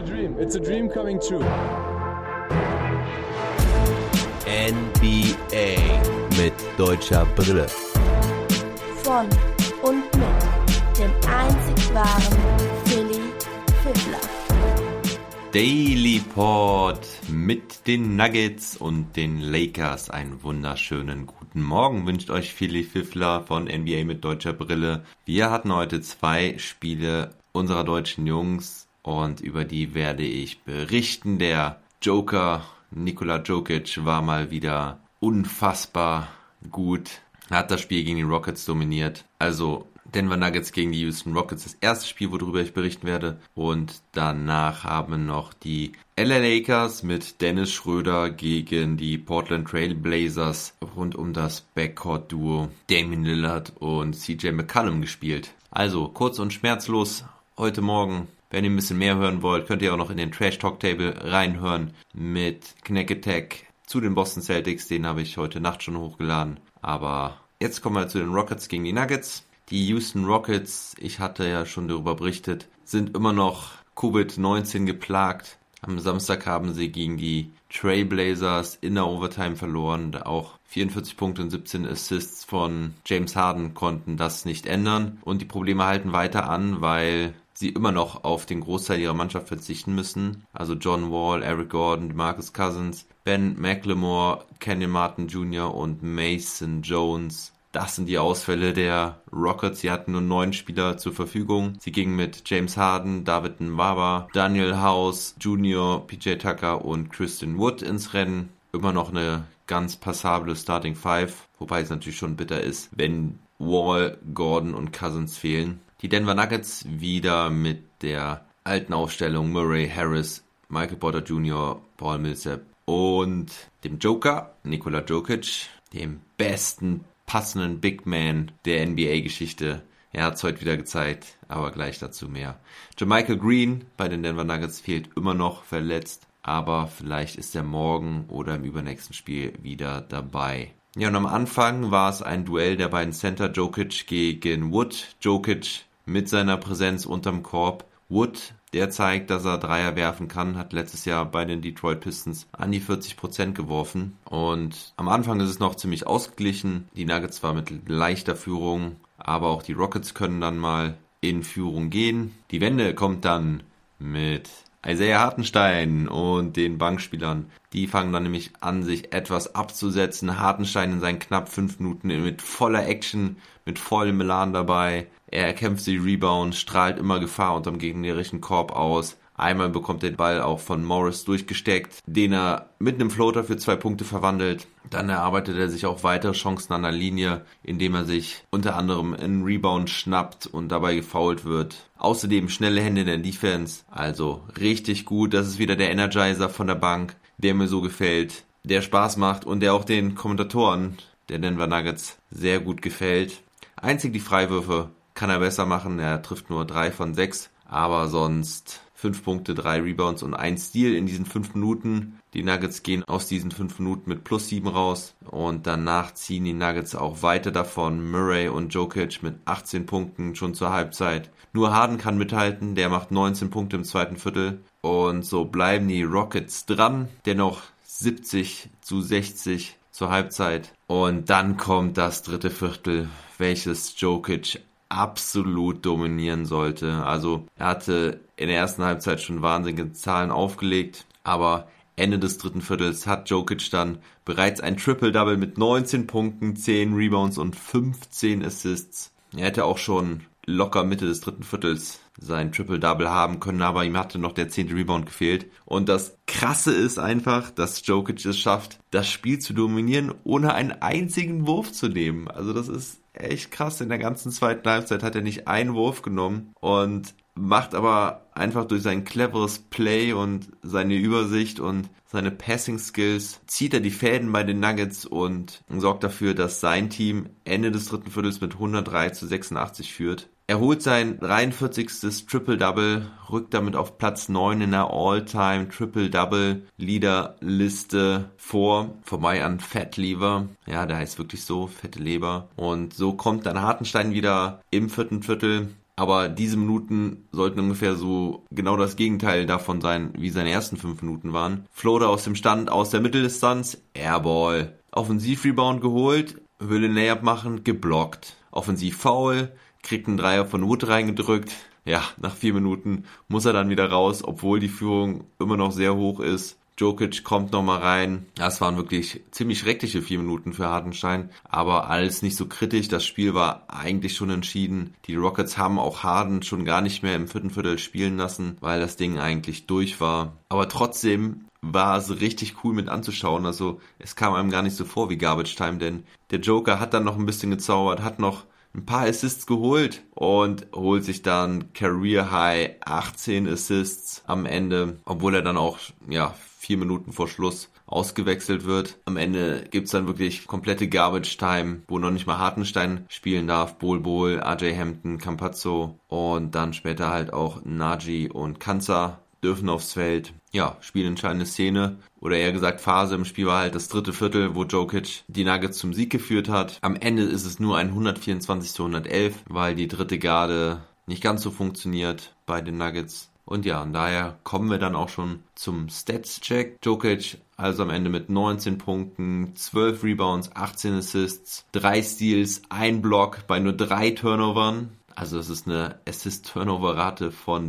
a dream. It's a dream coming true. NBA mit deutscher Brille. Von und mit dem einzig wahren Philly Fiddler. Daily Port mit den Nuggets und den Lakers. Einen wunderschönen guten Morgen wünscht euch Philly Fiffler von NBA mit deutscher Brille. Wir hatten heute zwei Spiele unserer deutschen Jungs und über die werde ich berichten. Der Joker Nikola Jokic war mal wieder unfassbar gut. Hat das Spiel gegen die Rockets dominiert. Also Denver Nuggets gegen die Houston Rockets das erste Spiel, worüber ich berichten werde. Und danach haben noch die LA Lakers mit Dennis Schröder gegen die Portland Trail Blazers rund um das Backcourt-Duo Damien Lillard und CJ McCallum gespielt. Also kurz und schmerzlos heute Morgen. Wenn ihr ein bisschen mehr hören wollt, könnt ihr auch noch in den Trash Talk Table reinhören mit Knack Attack zu den Boston Celtics. Den habe ich heute Nacht schon hochgeladen. Aber jetzt kommen wir zu den Rockets gegen die Nuggets. Die Houston Rockets, ich hatte ja schon darüber berichtet, sind immer noch Covid-19 geplagt. Am Samstag haben sie gegen die Trailblazers in der Overtime verloren. Auch 44 Punkte und 17 Assists von James Harden konnten das nicht ändern. Und die Probleme halten weiter an, weil sie immer noch auf den Großteil ihrer Mannschaft verzichten müssen. Also John Wall, Eric Gordon, Marcus Cousins, Ben McLemore, Kenyon Martin Jr. und Mason Jones das sind die Ausfälle der Rockets. Sie hatten nur neun Spieler zur Verfügung. Sie gingen mit James Harden, David Nwaba, Daniel House Jr., PJ Tucker und Kristen Wood ins Rennen. Immer noch eine ganz passable Starting Five, wobei es natürlich schon bitter ist, wenn Wall, Gordon und Cousins fehlen. Die Denver Nuggets wieder mit der alten Aufstellung Murray Harris, Michael Porter Jr., Paul Millsap und dem Joker, Nikola Jokic, dem besten passenden Big Man der NBA-Geschichte. Er hat es heute wieder gezeigt, aber gleich dazu mehr. Jermichael Green bei den Denver Nuggets fehlt immer noch verletzt, aber vielleicht ist er morgen oder im übernächsten Spiel wieder dabei. Ja, und am Anfang war es ein Duell der beiden Center Jokic gegen Wood. Jokic mit seiner Präsenz unterm Korb. Wood der zeigt, dass er Dreier werfen kann, hat letztes Jahr bei den Detroit Pistons an die 40 Prozent geworfen. Und am Anfang ist es noch ziemlich ausgeglichen. Die Nuggets zwar mit leichter Führung, aber auch die Rockets können dann mal in Führung gehen. Die Wende kommt dann mit Isaiah Hartenstein und den Bankspielern. Die fangen dann nämlich an, sich etwas abzusetzen. Hartenstein in seinen knapp fünf Minuten mit voller Action, mit vollem Elan dabei. Er erkämpft die Rebound, strahlt immer Gefahr unterm gegnerischen Korb aus. Einmal bekommt er den Ball auch von Morris durchgesteckt, den er mit einem Floater für zwei Punkte verwandelt. Dann erarbeitet er sich auch weitere Chancen an der Linie, indem er sich unter anderem einen Rebound schnappt und dabei gefoult wird. Außerdem schnelle Hände in der Defense, also richtig gut. Das ist wieder der Energizer von der Bank, der mir so gefällt, der Spaß macht und der auch den Kommentatoren der Denver Nuggets sehr gut gefällt. Einzig die Freiwürfe kann er besser machen. Er trifft nur drei von sechs, aber sonst fünf Punkte, drei Rebounds und ein Steal in diesen fünf Minuten. Die Nuggets gehen aus diesen fünf Minuten mit plus sieben raus und danach ziehen die Nuggets auch weiter davon. Murray und Jokic mit 18 Punkten schon zur Halbzeit. Nur Harden kann mithalten, der macht 19 Punkte im zweiten Viertel und so bleiben die Rockets dran. Dennoch 70 zu 60 zur Halbzeit und dann kommt das dritte Viertel, welches Jokic absolut dominieren sollte. Also er hatte in der ersten Halbzeit schon wahnsinnige Zahlen aufgelegt, aber Ende des dritten Viertels hat Jokic dann bereits ein Triple-Double mit 19 Punkten, 10 Rebounds und 15 Assists. Er hätte auch schon locker Mitte des dritten Viertels sein Triple-Double haben können, aber ihm hatte noch der zehnte Rebound gefehlt. Und das Krasse ist einfach, dass Jokic es schafft, das Spiel zu dominieren, ohne einen einzigen Wurf zu nehmen. Also das ist echt krass. In der ganzen zweiten Halbzeit hat er nicht einen Wurf genommen und macht aber einfach durch sein cleveres Play und seine Übersicht und seine Passing Skills zieht er die Fäden bei den Nuggets und sorgt dafür, dass sein Team Ende des dritten Viertels mit 103 zu 86 führt. Er holt sein 43. Triple-Double, rückt damit auf Platz 9 in der All-Time Triple-Double-Leader-Liste vor, vorbei an Fat Lever. Ja, der heißt wirklich so, fette Leber. Und so kommt dann Hartenstein wieder im vierten Viertel Aber diese Minuten sollten ungefähr so genau das Gegenteil davon sein, wie seine ersten fünf Minuten waren. Floater aus dem Stand, aus der Mitteldistanz, Airball. Offensiv-Rebound geholt, will den Layup machen, geblockt. Offensiv-Foul, kriegt einen Dreier von Wood reingedrückt. Ja, nach vier Minuten muss er dann wieder raus, obwohl die Führung immer noch sehr hoch ist. Jokic kommt nochmal rein. Das waren wirklich ziemlich schreckliche vier Minuten für Hardenstein, aber alles nicht so kritisch. Das Spiel war eigentlich schon entschieden. Die Rockets haben auch Harden schon gar nicht mehr im vierten Viertel spielen lassen, weil das Ding eigentlich durch war. Aber trotzdem war es richtig cool mit anzuschauen. Also es kam einem gar nicht so vor wie Garbage Time, denn der Joker hat dann noch ein bisschen gezaubert, hat noch ein paar Assists geholt und holt sich dann Career High 18 Assists am Ende, obwohl er dann auch ja vier Minuten vor Schluss ausgewechselt wird. Am Ende gibt's dann wirklich komplette Garbage Time, wo noch nicht mal Hartenstein spielen darf. Bol Bol, AJ Hampton, Campazzo und dann später halt auch Naji und Kanza dürfen aufs Feld. Ja, spielentscheidende Szene oder eher gesagt Phase im Spiel war halt das dritte Viertel, wo Jokic die Nuggets zum Sieg geführt hat. Am Ende ist es nur ein 124 zu 111, weil die dritte Garde nicht ganz so funktioniert bei den Nuggets. Und ja, und daher kommen wir dann auch schon zum Stats-Check. Jokic also am Ende mit 19 Punkten, 12 Rebounds, 18 Assists, 3 Steals, 1 Block bei nur 3 Turnovern. Also das ist eine Assist-Turnover-Rate von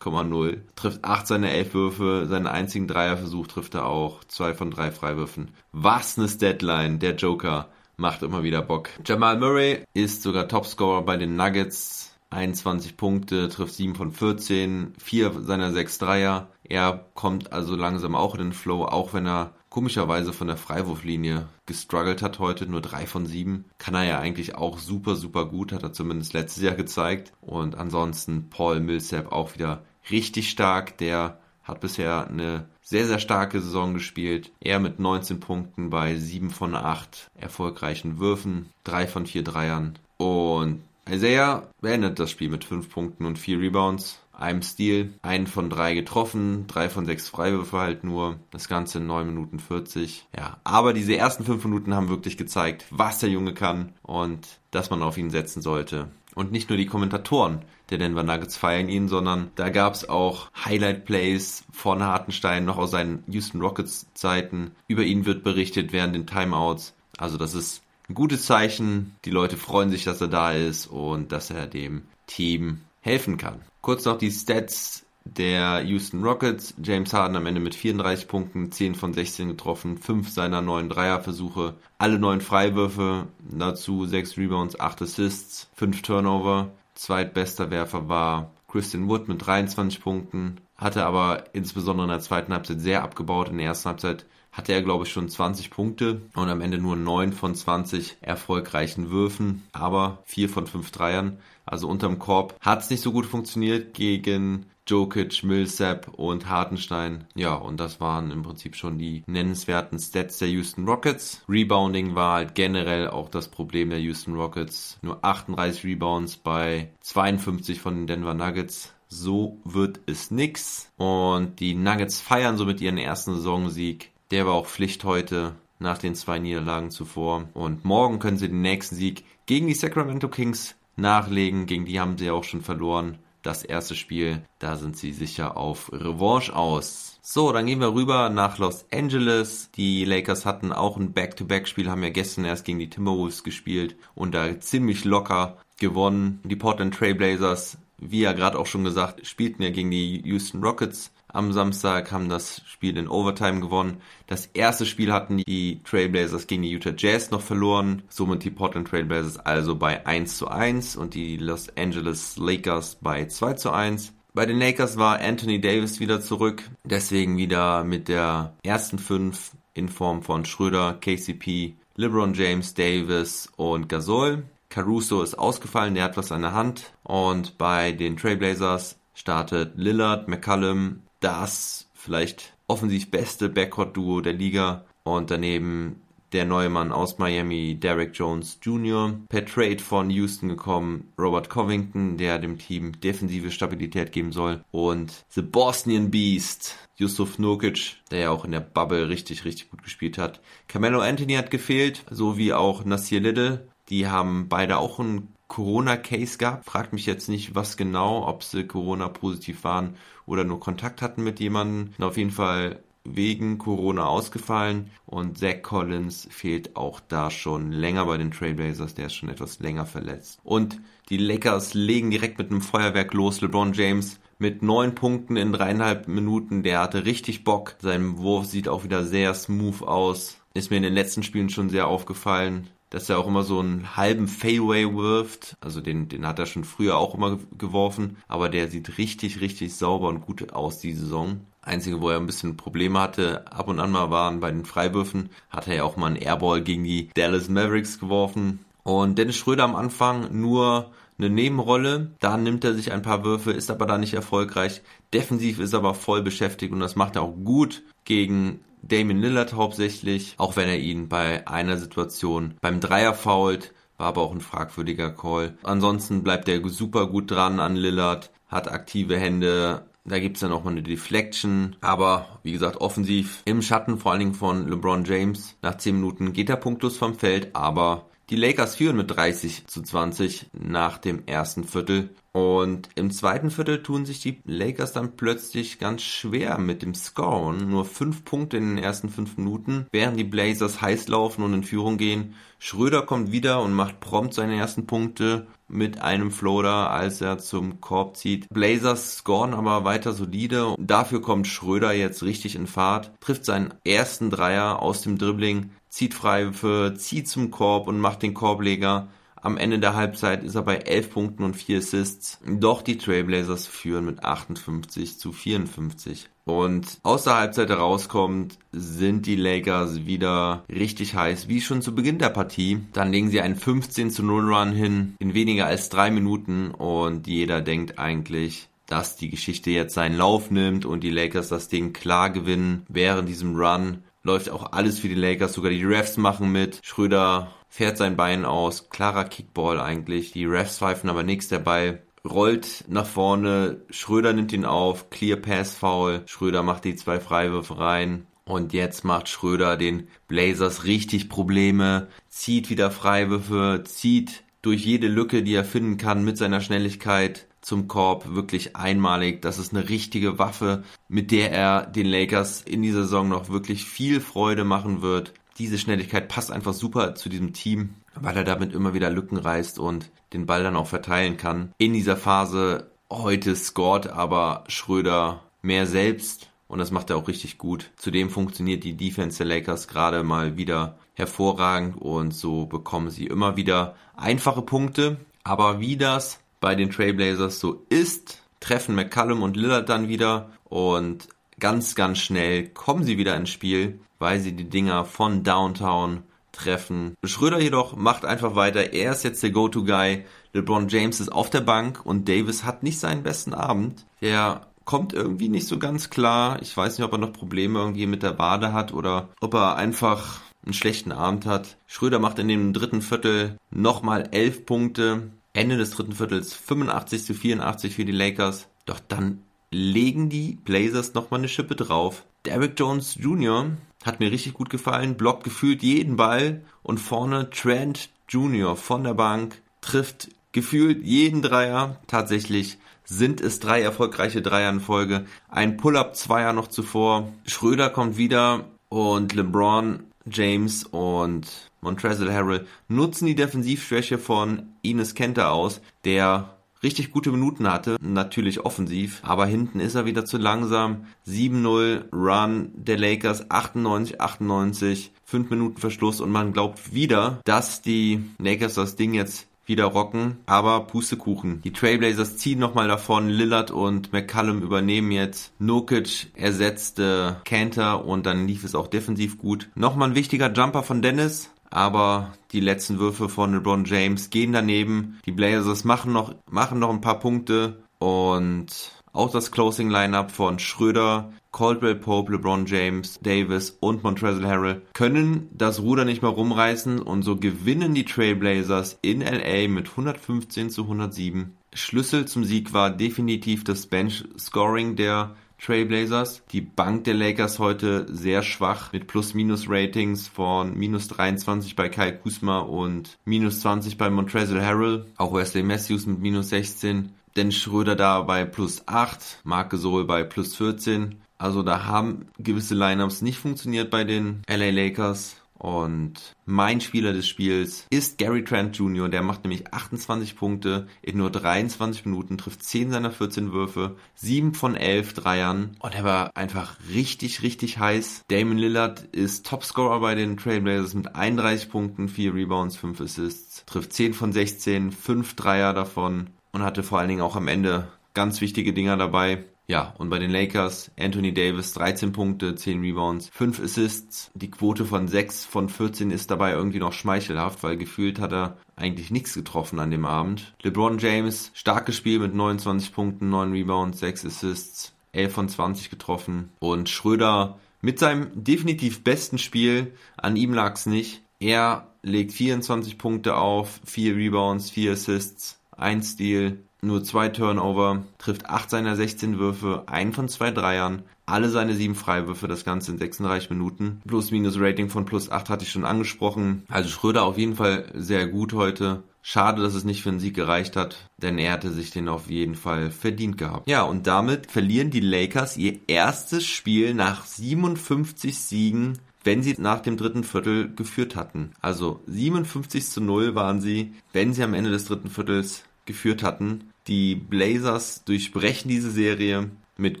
6,0. Trifft 8 seiner 11 Würfe, seinen einzigen Dreierversuch trifft er auch, 2 von 3 Freiwürfen. Was eine Statline, der Joker macht immer wieder Bock. Jamal Murray ist sogar Topscorer bei den Nuggets 21 Punkte, trifft 7 von 14, 4 seiner 6 Dreier. Er kommt also langsam auch in den Flow, auch wenn er komischerweise von der Freiwurflinie gestruggelt hat heute, nur 3 von 7. Kann er ja eigentlich auch super, super gut, hat er zumindest letztes Jahr gezeigt. Und ansonsten Paul Millsap auch wieder richtig stark, der hat bisher eine sehr, sehr starke Saison gespielt. Er mit 19 Punkten bei 7 von 8 erfolgreichen Würfen, 3 von 4 Dreiern. Und Isaiah beendet das Spiel mit 5 Punkten und 4 Rebounds, einem Steal, einen von 3 getroffen, 3 von 6 Freiwürfe halt nur, das Ganze in 9 Minuten 40. Ja, aber diese ersten 5 Minuten haben wirklich gezeigt, was der Junge kann und dass man auf ihn setzen sollte. Und nicht nur die Kommentatoren der Denver Nuggets feiern ihn, sondern da gab es auch Highlight-Plays von Hartenstein noch aus seinen Houston Rockets Zeiten. Über ihn wird berichtet während den Timeouts. Also das ist ein gutes Zeichen. Die Leute freuen sich, dass er da ist und dass er dem Team helfen kann. Kurz noch die Stats der Houston Rockets. James Harden am Ende mit 34 Punkten, 10 von 16 getroffen, 5 seiner neuen Dreierversuche, alle neun Freiwürfe, dazu 6 Rebounds, 8 Assists, 5 Turnover. Zweitbester Werfer war Christian Wood mit 23 Punkten, hatte aber insbesondere in der zweiten Halbzeit sehr abgebaut. In der ersten Halbzeit hatte er, glaube ich, schon 20 Punkte und am Ende nur 9 von 20 erfolgreichen Würfen, aber 4 von 5 Dreiern. Also unterm Korb hat es nicht so gut funktioniert gegen Jokic, Millsap und Hartenstein. Ja, und das waren im Prinzip schon die nennenswerten Stats der Houston Rockets. Rebounding war halt generell auch das Problem der Houston Rockets. Nur 38 Rebounds bei 52 von den Denver Nuggets. So wird es nix. Und die Nuggets feiern somit ihren ersten Saisonsieg. Der war auch Pflicht heute nach den zwei Niederlagen zuvor. Und morgen können sie den nächsten Sieg gegen die Sacramento Kings nachlegen. Gegen die haben sie auch schon verloren. Das erste Spiel, da sind sie sicher auf Revanche aus. So, dann gehen wir rüber nach Los Angeles. Die Lakers hatten auch ein Back-to-Back-Spiel, haben ja gestern erst gegen die Timberwolves gespielt und da ziemlich locker gewonnen. Die Portland Trailblazers, wie ja gerade auch schon gesagt, spielten ja gegen die Houston Rockets am Samstag haben das Spiel in Overtime gewonnen. Das erste Spiel hatten die Trailblazers gegen die Utah Jazz noch verloren. Somit die Portland Trailblazers also bei 1 zu 1 und die Los Angeles Lakers bei 2 zu 1. Bei den Lakers war Anthony Davis wieder zurück. Deswegen wieder mit der ersten 5 in Form von Schröder, KCP, LeBron James, Davis und Gasol. Caruso ist ausgefallen, der hat was an der Hand. Und bei den Trailblazers startet Lillard, McCallum, das vielleicht offensiv beste Backcourt-Duo der Liga und daneben der neue Mann aus Miami, Derek Jones Jr., per Trade von Houston gekommen, Robert Covington, der dem Team defensive Stabilität geben soll und The Bosnian Beast, Yusuf Nurkic, der ja auch in der Bubble richtig, richtig gut gespielt hat. Carmelo Anthony hat gefehlt, so wie auch Nasir Little. Die haben beide auch ein Corona-Case gab. Fragt mich jetzt nicht, was genau, ob sie Corona-positiv waren oder nur Kontakt hatten mit jemandem. Auf jeden Fall wegen Corona ausgefallen und Zach Collins fehlt auch da schon länger bei den Trailblazers, der ist schon etwas länger verletzt. Und die Lakers legen direkt mit einem Feuerwerk los. LeBron James mit neun Punkten in dreieinhalb Minuten, der hatte richtig Bock. Sein Wurf sieht auch wieder sehr smooth aus. Ist mir in den letzten Spielen schon sehr aufgefallen dass er auch immer so einen halben Fairway wirft. Also den, den hat er schon früher auch immer geworfen, aber der sieht richtig, richtig sauber und gut aus die Saison. Einzige, wo er ein bisschen Probleme hatte, ab und an mal waren bei den Freiwürfen, hat er ja auch mal einen Airball gegen die Dallas Mavericks geworfen. Und Dennis Schröder am Anfang nur eine Nebenrolle. Da nimmt er sich ein paar Würfe, ist aber da nicht erfolgreich. Defensiv ist er aber voll beschäftigt und das macht er auch gut gegen Damien Lillard hauptsächlich, auch wenn er ihn bei einer Situation beim Dreier fault, war aber auch ein fragwürdiger Call. Ansonsten bleibt er super gut dran an Lillard, hat aktive Hände, da gibt's dann auch mal eine Deflection. Aber wie gesagt, offensiv im Schatten vor allen Dingen von LeBron James. Nach 10 Minuten geht er punktlos vom Feld, aber die Lakers führen mit 30 zu 20 nach dem ersten Viertel. Und im zweiten Viertel tun sich die Lakers dann plötzlich ganz schwer mit dem Scoren. Nur fünf Punkte in den ersten fünf Minuten, während die Blazers heiß laufen und in Führung gehen. Schröder kommt wieder und macht prompt seine ersten Punkte mit einem Floater, als er zum Korb zieht. Blazers scoren aber weiter solide. Dafür kommt Schröder jetzt richtig in Fahrt, trifft seinen ersten Dreier aus dem Dribbling, zieht Freiwürfe, zieht zum Korb und macht den Korbleger. Am Ende der Halbzeit ist er bei 11 Punkten und 4 Assists. Doch die Trailblazers führen mit 58 zu 54. Und aus der Halbzeit herauskommt, sind die Lakers wieder richtig heiß, wie schon zu Beginn der Partie. Dann legen sie einen 15 zu 0 Run hin in weniger als drei Minuten und jeder denkt eigentlich, dass die Geschichte jetzt seinen Lauf nimmt und die Lakers das Ding klar gewinnen. Während diesem Run läuft auch alles für die Lakers, sogar die Refs machen mit. Schröder fährt sein Bein aus, klarer Kickball eigentlich. Die Refs pfeifen aber nichts dabei. Rollt nach vorne, Schröder nimmt ihn auf, Clear Pass Foul, Schröder macht die zwei Freiwürfe rein. Und jetzt macht Schröder den Blazers richtig Probleme, zieht wieder Freiwürfe, zieht durch jede Lücke, die er finden kann mit seiner Schnelligkeit zum Korb wirklich einmalig. Das ist eine richtige Waffe, mit der er den Lakers in dieser Saison noch wirklich viel Freude machen wird diese Schnelligkeit passt einfach super zu diesem Team, weil er damit immer wieder Lücken reißt und den Ball dann auch verteilen kann. In dieser Phase heute scored aber Schröder mehr selbst und das macht er auch richtig gut. Zudem funktioniert die Defense der Lakers gerade mal wieder hervorragend und so bekommen sie immer wieder einfache Punkte. Aber wie das bei den Trailblazers so ist, treffen McCallum und Lillard dann wieder und ganz, ganz schnell kommen sie wieder ins Spiel weil sie die Dinger von Downtown treffen. Schröder jedoch macht einfach weiter. Er ist jetzt der Go-To-Guy. LeBron James ist auf der Bank und Davis hat nicht seinen besten Abend. Der kommt irgendwie nicht so ganz klar. Ich weiß nicht, ob er noch Probleme irgendwie mit der Wade hat oder ob er einfach einen schlechten Abend hat. Schröder macht in dem dritten Viertel nochmal elf Punkte. Ende des dritten Viertels 85 zu 84 für die Lakers. Doch dann legen die Blazers nochmal eine Schippe drauf. Derrick Jones Jr. hat mir richtig gut gefallen, blockt gefühlt jeden Ball und vorne Trent Jr. von der Bank trifft gefühlt jeden Dreier. Tatsächlich sind es drei erfolgreiche Dreier in Folge. Ein Pull-up-Zweier noch zuvor. Schröder kommt wieder und LeBron James und Montrezl Harrell nutzen die Defensivschwäche von Ines Kenter aus, der richtig gute Minuten hatte, natürlich offensiv, aber hinten ist er wieder zu langsam. 7-0 Run der Lakers 98 98, 5 Minuten Verschluss und man glaubt wieder, dass die Lakers das Ding jetzt wieder rocken, aber Pustekuchen. Die Trailblazers ziehen nochmal davon, Lillard und McCallum übernehmen jetzt, Nokic ersetzte Cantor und dann lief es auch defensiv gut. Nochmal ein wichtiger Jumper von Dennis, aber die letzten Würfe von LeBron James gehen daneben. Die Blazers machen noch, machen noch ein paar Punkte und auch das Closing Lineup von Schröder, Caldwell Pope, LeBron James, Davis und Montrezl Harrell können das Ruder nicht mehr rumreißen und so gewinnen die Trailblazers in LA mit 115 zu 107. Schlüssel zum Sieg war definitiv das Bench Scoring der Trailblazers. Die Bank der Lakers heute sehr schwach mit Plus-Minus-Ratings von minus 23 bei Kyle Kuzma und minus 20 bei Montrezl Harrell. Auch Wesley Matthews mit minus 16. Dennis Schröder da bei plus 8, Marc Gasol bei plus 14. Also da haben gewisse Lineups nicht funktioniert bei den LA Lakers. Und mein Spieler des Spiels ist Gary Trent Jr., der macht nämlich 28 Punkte in nur 23 Minuten, trifft 10 seiner 14 Würfe, 7 von 11 Dreiern und er war einfach richtig, richtig heiß. Damon Lillard ist Topscorer bei den Trailblazers mit 31 Punkten, 4 Rebounds, 5 Assists, trifft 10 von 16, 5 Dreier davon und hatte vor allen Dingen auch am Ende ganz wichtige Dinger dabei. Ja, und bei den Lakers Anthony Davis 13 Punkte, 10 Rebounds, 5 Assists. Die Quote von 6 von 14 ist dabei irgendwie noch schmeichelhaft, weil gefühlt hat er eigentlich nichts getroffen an dem Abend. LeBron James starkes Spiel mit 29 Punkten, 9 Rebounds, 6 Assists, 11 von 20 getroffen. Und Schröder mit seinem definitiv besten Spiel, an ihm lag's nicht. Er legt 24 Punkte auf, 4 Rebounds, 4 Assists, 1 Steal, nur zwei Turnover, trifft acht seiner 16 Würfe, einen von zwei Dreiern, alle seine sieben Freiwürfe, das Ganze in 36 Minuten. Plus-Minus-Rating von plus 8 hatte ich schon angesprochen. Also Schröder auf jeden Fall sehr gut heute. Schade, dass es nicht für einen Sieg gereicht hat, denn er hätte sich den auf jeden Fall verdient gehabt. Ja, und damit verlieren die Lakers ihr erstes Spiel nach 57 Siegen wenn sie nach dem dritten Viertel geführt hatten. Also 57 zu 0 waren sie, wenn sie am Ende des dritten Viertels geführt hatten. Die Blazers durchbrechen diese Serie mit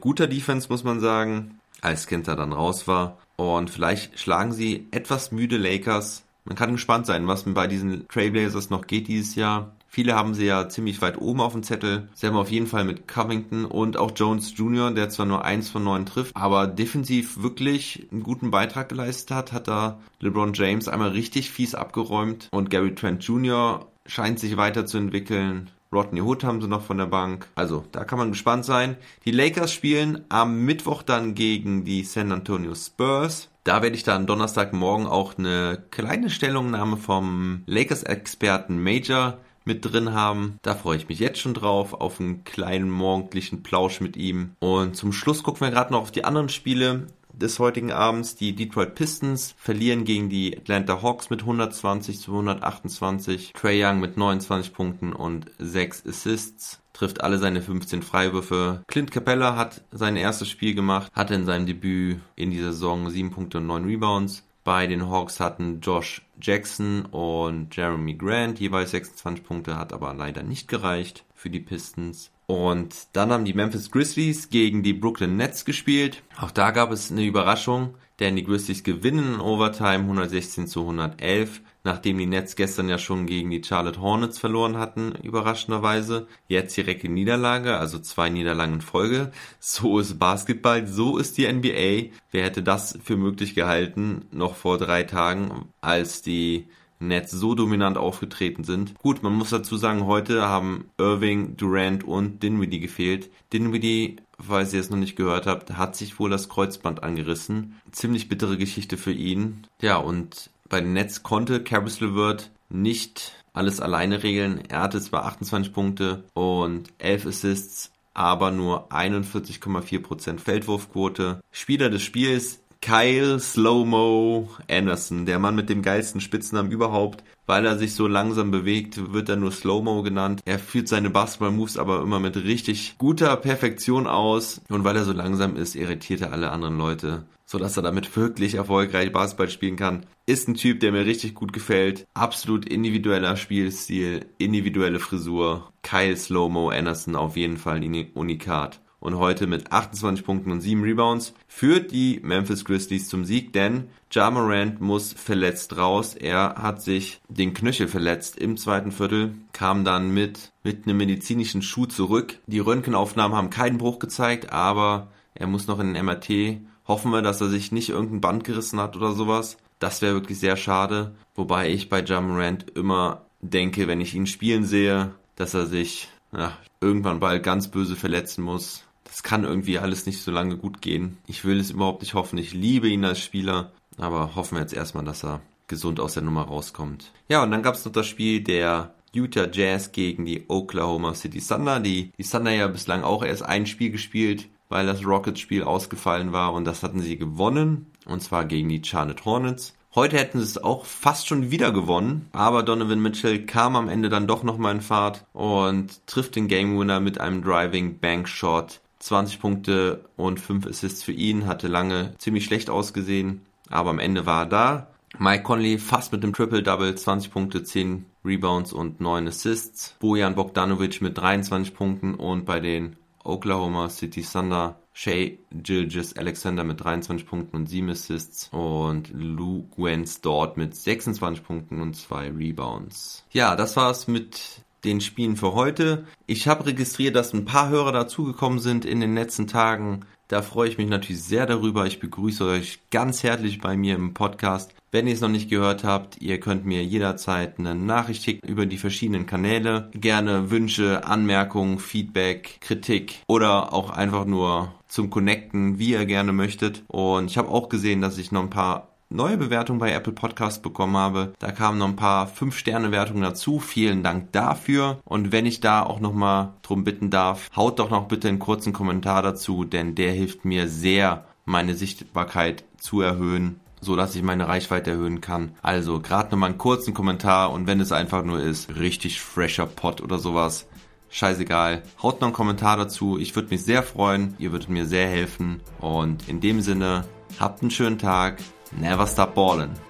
guter Defense, muss man sagen, als Kenter dann raus war. Und vielleicht schlagen sie etwas müde Lakers. Man kann gespannt sein, was bei diesen Trailblazers noch geht dieses Jahr. Viele haben sie ja ziemlich weit oben auf dem Zettel. Sie haben auf jeden Fall mit Covington und auch Jones Jr., der zwar nur eins von neun trifft, aber defensiv wirklich einen guten Beitrag geleistet hat, hat da LeBron James einmal richtig fies abgeräumt und Gary Trent Jr. scheint sich weiterzuentwickeln. Rodney Hood haben sie noch von der Bank. Also, da kann man gespannt sein. Die Lakers spielen am Mittwoch dann gegen die San Antonio Spurs. Da werde ich dann Donnerstagmorgen auch eine kleine Stellungnahme vom Lakers-Experten Major mit drin haben. Da freue ich mich jetzt schon drauf, auf einen kleinen morgendlichen Plausch mit ihm. Und zum Schluss gucken wir gerade noch auf die anderen Spiele des heutigen Abends. Die Detroit Pistons verlieren gegen die Atlanta Hawks mit 120 zu 128. Trey Young mit 29 Punkten und 6 Assists trifft alle seine 15 Freiwürfe. Clint Capella hat sein erstes Spiel gemacht, hatte in seinem Debüt in dieser Saison 7 Punkte und 9 Rebounds. Bei den Hawks hatten Josh Jackson und Jeremy Grant jeweils 26 Punkte, hat aber leider nicht gereicht für die Pistons. Und dann haben die Memphis Grizzlies gegen die Brooklyn Nets gespielt. Auch da gab es eine Überraschung, denn die Grizzlies gewinnen in Overtime 116 zu 111, nachdem die Nets gestern ja schon gegen die Charlotte Hornets verloren hatten, überraschenderweise. Jetzt direkte Niederlage, also zwei Niederlagen in Folge. So ist Basketball, so ist die NBA. Wer hätte das für möglich gehalten, noch vor drei Tagen, als die Nets so dominant aufgetreten sind. Gut, man muss dazu sagen, heute haben Irving, Durant und Dinwiddie gefehlt. Dinwiddie, falls ihr es noch nicht gehört habt, hat sich wohl das Kreuzband angerissen. Ziemlich bittere Geschichte für ihn. Ja, und bei den Nets konnte Caris LeVert nicht alles alleine regeln. Er hatte zwar 28 Punkte und 11 Assists, aber nur 41,4% Feldwurfquote. Spieler des Spiels Kyle Slowmo Anderson, der Mann mit dem geilsten Spitznamen überhaupt. Weil er sich so langsam bewegt, wird er nur Slowmo genannt. Er führt seine Basketball-Moves aber immer mit richtig guter Perfektion aus. Und weil er so langsam ist, irritiert er alle anderen Leute, sodass er damit wirklich erfolgreich Basketball spielen kann. Ist ein Typ, der mir richtig gut gefällt. Absolut individueller Spielstil, individuelle Frisur. Kyle Slowmo Anderson auf jeden Fall Unikat und heute mit 28 Punkten und 7 Rebounds führt die Memphis Grizzlies zum Sieg, denn Ja Morant muss verletzt raus. Er hat sich den Knöchel verletzt im zweiten Viertel, kam dann mit, mit einem medizinischen Schuh zurück. Die Röntgenaufnahmen haben keinen Bruch gezeigt, aber er muss noch in den MRT. Hoffen wir, dass er sich nicht irgendein Band gerissen hat oder sowas. Das wäre wirklich sehr schade. Wobei ich bei Ja Morant immer denke, wenn ich ihn spielen sehe, dass er sich ja, irgendwann bald ganz böse verletzen muss das kann irgendwie alles nicht so lange gut gehen. Ich will es überhaupt nicht hoffen. Ich liebe ihn als Spieler, aber hoffen wir jetzt erstmal, dass er gesund aus der Nummer rauskommt. Ja, und dann gab es noch das Spiel der Utah Jazz gegen die Oklahoma City Thunder. Die, die Thunder ja bislang auch erst ein Spiel gespielt, weil das Rockets-Spiel ausgefallen war und das hatten sie gewonnen. Und zwar gegen die Charlotte Hornets. Heute hätten sie es auch fast schon wieder gewonnen, aber Donovan Mitchell kam am Ende dann doch nochmal in Fahrt und trifft den Game Winner mit einem Driving Bank Shot. 20 Punkte und 5 Assists für ihn, hatte lange ziemlich schlecht ausgesehen, aber am Ende war er da. Mike Conley fast mit dem Triple-Double, 20 Punkte, 10 Rebounds und 9 Assists. Bojan Bogdanovic mit 23 Punkten und bei den Oklahoma City Thunder Shea Gilgis Alexander mit 23 Punkten und 7 Assists und Lou Gwens dort mit 26 Punkten und 2 Rebounds. Ja, das war's mit den Spielen für heute. Ich habe registriert, dass ein paar Hörer dazugekommen sind in den letzten Tagen. Da freue ich mich natürlich sehr darüber. Ich begrüße euch ganz herzlich bei mir im Podcast. Wenn ihr es noch nicht gehört habt, ihr könnt mir jederzeit eine Nachricht schicken über die verschiedenen Kanäle. Gerne Wünsche, Anmerkungen, Feedback, Kritik oder auch einfach nur zum Connecten, wie ihr gerne möchtet. Und ich habe auch gesehen, dass ich noch ein paar neue Bewertung bei Apple Podcast bekommen habe. Da kamen noch ein paar 5-Sterne-Wertungen dazu. Vielen Dank dafür. Und wenn ich da auch nochmal drum bitten darf, haut doch noch bitte einen kurzen Kommentar dazu, denn der hilft mir sehr, meine Sichtbarkeit zu erhöhen so dass ich meine Reichweite erhöhen kann. Also gerade nochmal einen kurzen Kommentar und wenn es einfach nur ist, richtig fresher Pot oder sowas, scheißegal. Haut noch einen Kommentar dazu. Ich würde mich sehr freuen. Ihr würdet mir sehr helfen. Und in dem Sinne, habt einen schönen Tag. Never stop ballin'.